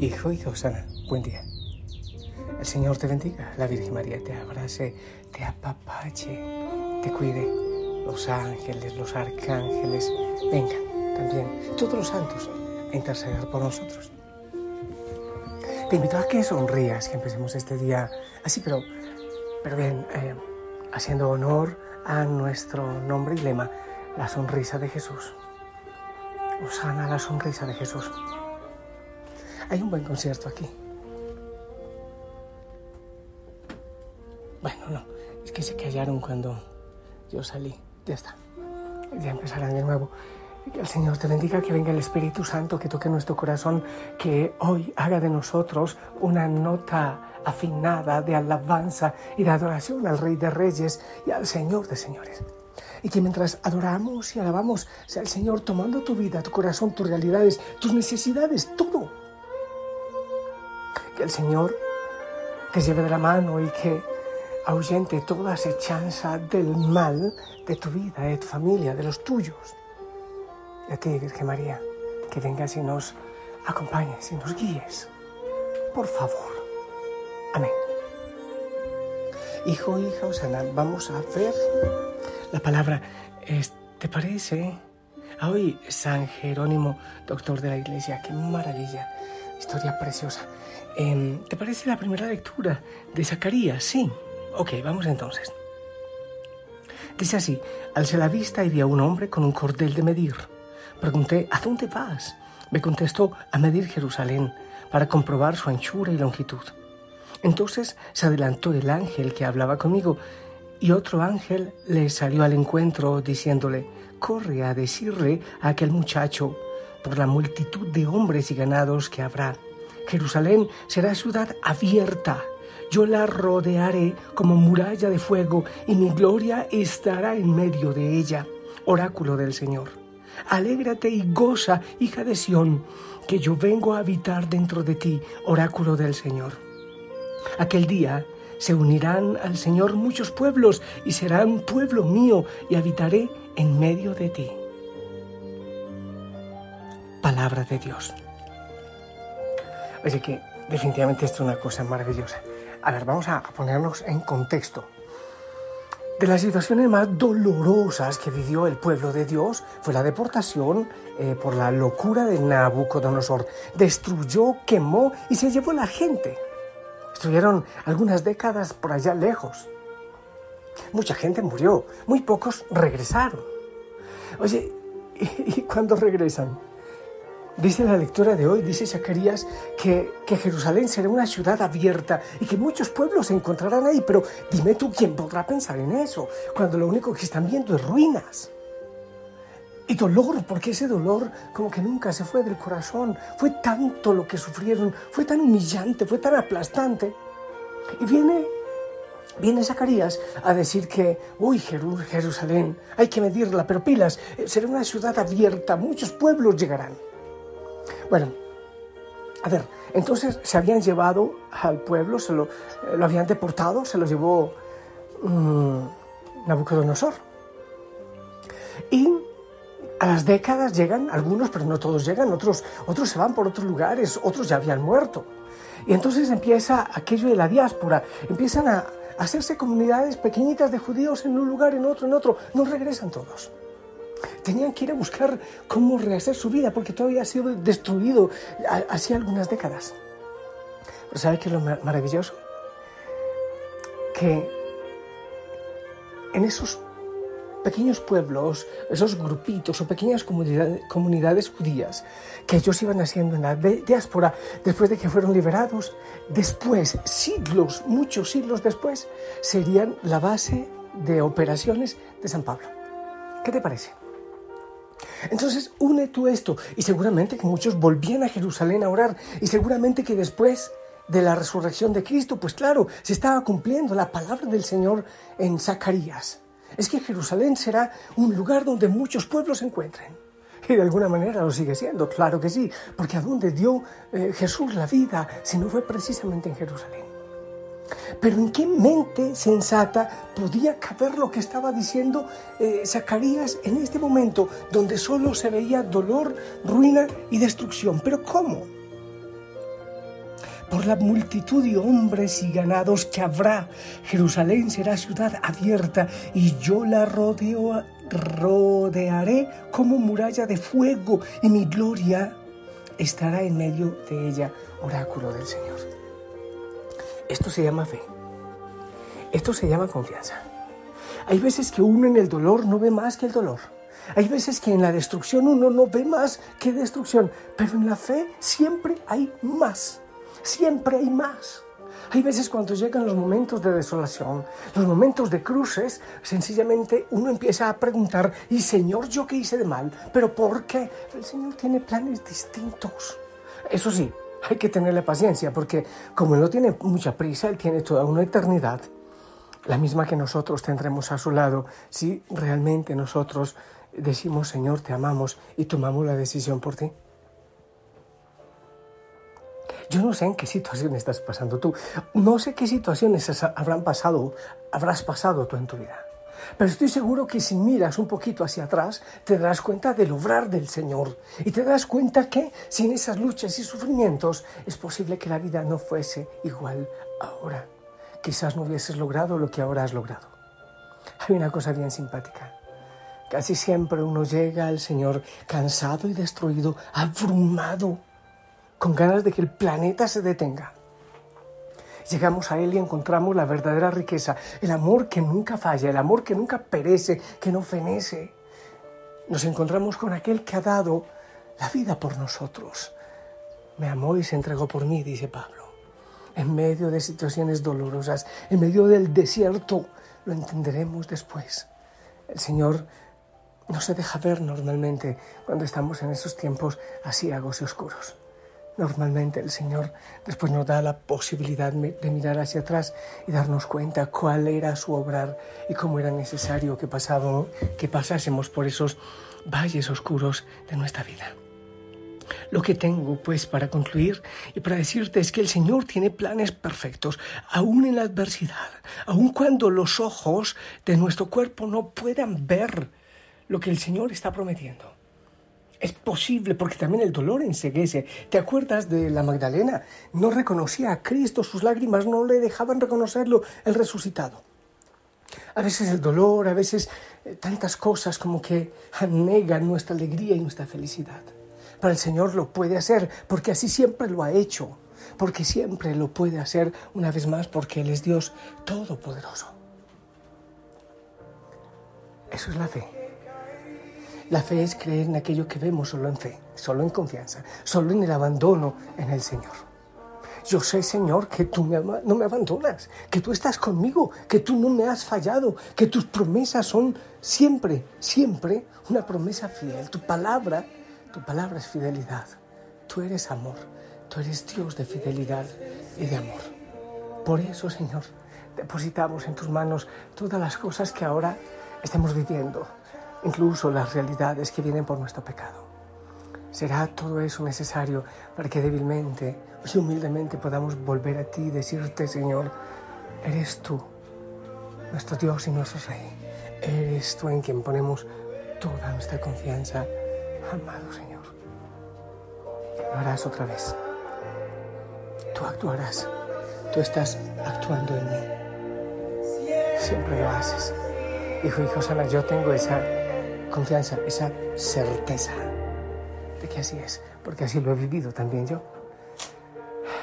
Hijo y Osana, buen día. El Señor te bendiga, la Virgen María te abrace, te apapache, te cuide. Los ángeles, los arcángeles, vengan también, todos los santos, a interceder por nosotros. Te invito a que sonrías, que empecemos este día así, pero, pero bien, eh, haciendo honor a nuestro nombre y lema, la sonrisa de Jesús. Osana, la sonrisa de Jesús. Hay un buen concierto aquí. Bueno, no, es que se callaron cuando yo salí. Ya está. Ya empezarán de nuevo. Que el Señor te bendiga, que venga el Espíritu Santo, que toque nuestro corazón, que hoy haga de nosotros una nota afinada de alabanza y de adoración al Rey de Reyes y al Señor de Señores. Y que mientras adoramos y alabamos, sea el Señor tomando tu vida, tu corazón, tus realidades, tus necesidades, todo. Que el Señor te lleve de la mano y que ahuyente toda acechanza del mal de tu vida, de tu familia, de los tuyos. Y a ti, Virgen María, que vengas y nos acompañes y nos guíes. Por favor. Amén. Hijo, hija, Osana, vamos a ver la palabra. ¿Te parece? Hoy San Jerónimo, doctor de la iglesia, qué maravilla, historia preciosa. Em, ¿Te parece la primera lectura de Zacarías? Sí. Ok, vamos entonces. Dice así, alcé la vista y vi a un hombre con un cordel de medir. Pregunté, ¿a dónde vas? Me contestó, a medir Jerusalén, para comprobar su anchura y longitud. Entonces se adelantó el ángel que hablaba conmigo, y otro ángel le salió al encuentro diciéndole, corre a decirle a aquel muchacho, por la multitud de hombres y ganados que habrá, Jerusalén será ciudad abierta yo la rodearé como muralla de fuego y mi gloria estará en medio de ella. Oráculo del Señor. Alégrate y goza, hija de Sión, que yo vengo a habitar dentro de ti, oráculo del Señor. Aquel día se unirán al Señor muchos pueblos y serán pueblo mío y habitaré en medio de ti. Palabra de Dios. Oye que definitivamente esto es una cosa maravillosa. A ver, vamos a ponernos en contexto. De las situaciones más dolorosas que vivió el pueblo de Dios fue la deportación eh, por la locura de Nabucodonosor. Destruyó, quemó y se llevó la gente. Estuvieron algunas décadas por allá lejos. Mucha gente murió, muy pocos regresaron. Oye, ¿y, y cuándo regresan? Dice la lectura de hoy, dice Zacarías, que, que, Jerusalén será una ciudad abierta y que muchos pueblos se encontrarán ahí. Pero dime tú, ¿quién podrá pensar en eso cuando lo único que están viendo es ruinas? Y dolor, porque ese dolor como que nunca se fue del corazón. Fue tanto lo que sufrieron, fue tan humillante, fue tan aplastante. Y viene, viene Zacarías a decir que, uy, Jerusalén, hay que medirla, pero pilas, será una ciudad abierta, muchos pueblos llegarán. Bueno, a ver, entonces se habían llevado al pueblo, se lo, eh, lo habían deportado, se lo llevó um, Nabucodonosor. Y a las décadas llegan algunos, pero no todos llegan, otros, otros se van por otros lugares, otros ya habían muerto. Y entonces empieza aquello de la diáspora, empiezan a hacerse comunidades pequeñitas de judíos en un lugar, en otro, en otro, no regresan todos. Tenían que ir a buscar cómo rehacer su vida porque todo había sido destruido hacía algunas décadas. Pero ¿sabe qué es lo maravilloso? Que en esos pequeños pueblos, esos grupitos o pequeñas comunidades, comunidades, judías que ellos iban haciendo en la diáspora después de que fueron liberados, después, siglos, muchos siglos después, serían la base de operaciones de San Pablo. ¿Qué te parece? Entonces, une tú esto y seguramente que muchos volvían a Jerusalén a orar y seguramente que después de la resurrección de Cristo, pues claro, se estaba cumpliendo la palabra del Señor en Zacarías. Es que Jerusalén será un lugar donde muchos pueblos se encuentren. Y de alguna manera lo sigue siendo, claro que sí, porque a dónde dio eh, Jesús la vida si no fue precisamente en Jerusalén. Pero ¿en qué mente sensata podía caber lo que estaba diciendo eh, Zacarías en este momento, donde solo se veía dolor, ruina y destrucción? Pero ¿cómo? Por la multitud de hombres y ganados que habrá, Jerusalén será ciudad abierta y yo la rodearé como muralla de fuego y mi gloria estará en medio de ella, oráculo del Señor. Esto se llama fe. Esto se llama confianza. Hay veces que uno en el dolor no ve más que el dolor. Hay veces que en la destrucción uno no ve más que destrucción, pero en la fe siempre hay más. Siempre hay más. Hay veces cuando llegan los momentos de desolación, los momentos de cruces, sencillamente uno empieza a preguntar, ¿y Señor yo qué hice de mal? ¿Pero por qué? El Señor tiene planes distintos. Eso sí, hay que tenerle paciencia porque como Él no tiene mucha prisa, Él tiene toda una eternidad, la misma que nosotros tendremos a su lado si realmente nosotros decimos, Señor, te amamos y tomamos la decisión por ti. Yo no sé en qué situación estás pasando tú, no sé qué situaciones habrán pasado, habrás pasado tú en tu vida. Pero estoy seguro que si miras un poquito hacia atrás, te darás cuenta del obrar del Señor y te darás cuenta que sin esas luchas y sufrimientos es posible que la vida no fuese igual ahora. Quizás no hubieses logrado lo que ahora has logrado. Hay una cosa bien simpática. Casi siempre uno llega al Señor cansado y destruido, abrumado, con ganas de que el planeta se detenga. Llegamos a Él y encontramos la verdadera riqueza, el amor que nunca falla, el amor que nunca perece, que no fenece. Nos encontramos con aquel que ha dado la vida por nosotros. Me amó y se entregó por mí, dice Pablo. En medio de situaciones dolorosas, en medio del desierto, lo entenderemos después. El Señor no se deja ver normalmente cuando estamos en esos tiempos asiagos y oscuros. Normalmente el Señor después nos da la posibilidad de mirar hacia atrás y darnos cuenta cuál era su obrar y cómo era necesario que, que pasásemos por esos valles oscuros de nuestra vida. Lo que tengo, pues, para concluir y para decirte es que el Señor tiene planes perfectos, aún en la adversidad, aun cuando los ojos de nuestro cuerpo no puedan ver lo que el Señor está prometiendo. Es posible porque también el dolor enseguece. ¿Te acuerdas de la Magdalena? No reconocía a Cristo, sus lágrimas no le dejaban reconocerlo, el resucitado. A veces el dolor, a veces eh, tantas cosas como que anegan nuestra alegría y nuestra felicidad. Pero el Señor lo puede hacer porque así siempre lo ha hecho, porque siempre lo puede hacer una vez más porque Él es Dios Todopoderoso. Eso es la fe. La fe es creer en aquello que vemos solo en fe, solo en confianza, solo en el abandono en el Señor. Yo sé, Señor, que tú no me abandonas, que tú estás conmigo, que tú no me has fallado, que tus promesas son siempre, siempre una promesa fiel. Tu palabra, tu palabra es fidelidad. Tú eres amor, tú eres Dios de fidelidad y de amor. Por eso, Señor, depositamos en tus manos todas las cosas que ahora estamos viviendo incluso las realidades que vienen por nuestro pecado. ¿Será todo eso necesario para que débilmente y humildemente podamos volver a ti y decirte, Señor, eres tú, nuestro Dios y nuestro Rey? Eres tú en quien ponemos toda nuestra confianza, amado Señor. Lo harás otra vez. Tú actuarás. Tú estás actuando en mí. Siempre lo haces. Hijo y Josana, yo tengo esa confianza, esa certeza de que así es, porque así lo he vivido también yo.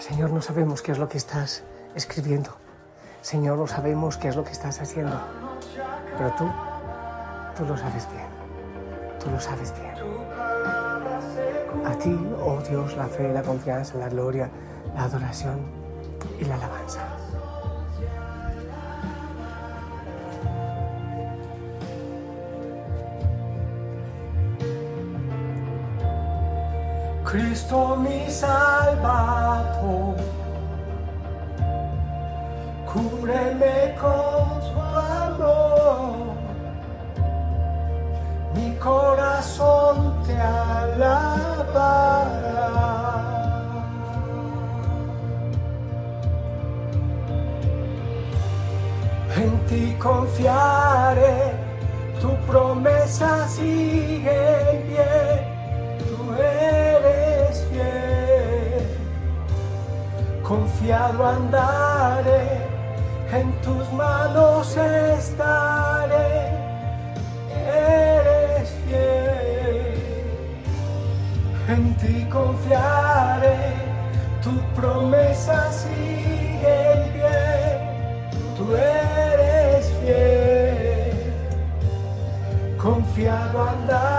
Señor, no sabemos qué es lo que estás escribiendo. Señor, no sabemos qué es lo que estás haciendo. Pero tú, tú lo sabes bien. Tú lo sabes bien. A ti, oh Dios, la fe, la confianza, la gloria, la adoración y la alabanza. Cristo mi salvato, cúbreme con su amor, mi corazón te alabará. En ti confiaré, tu promesa sigue en pie, Confiado andaré, en tus manos estaré, eres fiel. En ti confiaré, tu promesa sigue en pie, tú eres fiel. Confiado andaré,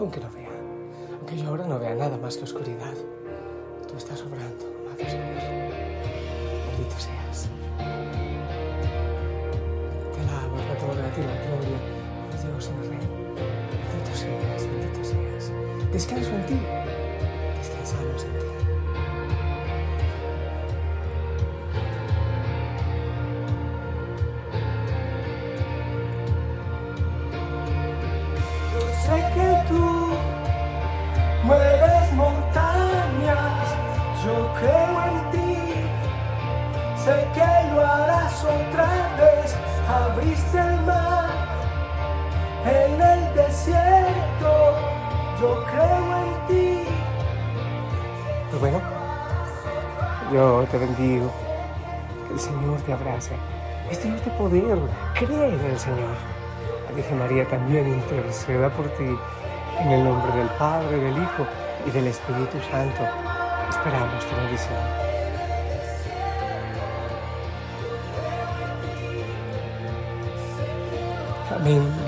Aunque no vea, aunque yo ahora no vea nada más que oscuridad, tú estás obrando, amado Señor. Bendito seas. Te alabo, te adoro, a ti la gloria, oh Dios, mi Rey. Bendito seas, bendito seas. Descanso en ti, descansamos en ti. Sé que lo harás otra vez, abriste el mar en el desierto, yo creo en ti. Pues bueno, yo te bendigo, que el Señor te abrace. Es Dios de poder, cree en el Señor. La Virgen María también interceda por ti en el nombre del Padre, del Hijo y del Espíritu Santo. Esperamos tu bendición.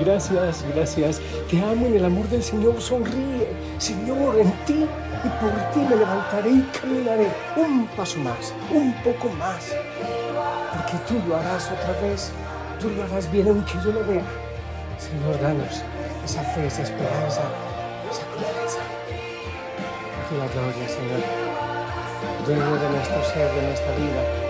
Gracias, gracias. Te amo en el amor del Señor. Sonríe. Señor, en ti y por ti me levantaré y caminaré un paso más, un poco más. Porque tú lo harás otra vez. Tú lo harás bien aunque yo lo vea. Señor, danos esa fe, esa esperanza, esa confianza. A ti la gloria, Señor. Dueño de nuestro ser, de nuestra vida.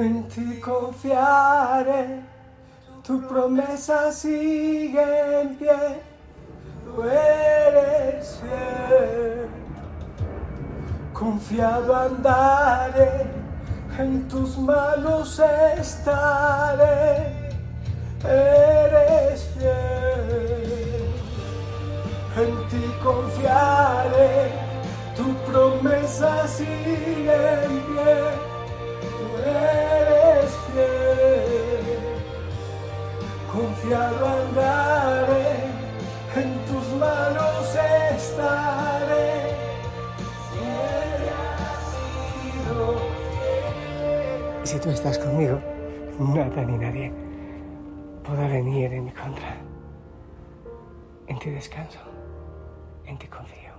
En ti confiaré, tu promesa sigue en pie, tú eres fiel. Confiado andaré, en tus manos estaré, eres fiel. En ti confiaré, tu promesa sigue en pie, Confiado andaré, en tus manos estaré. Y si tú estás conmigo, nada ni nadie podrá venir en mi contra. En ti descanso, en ti confío.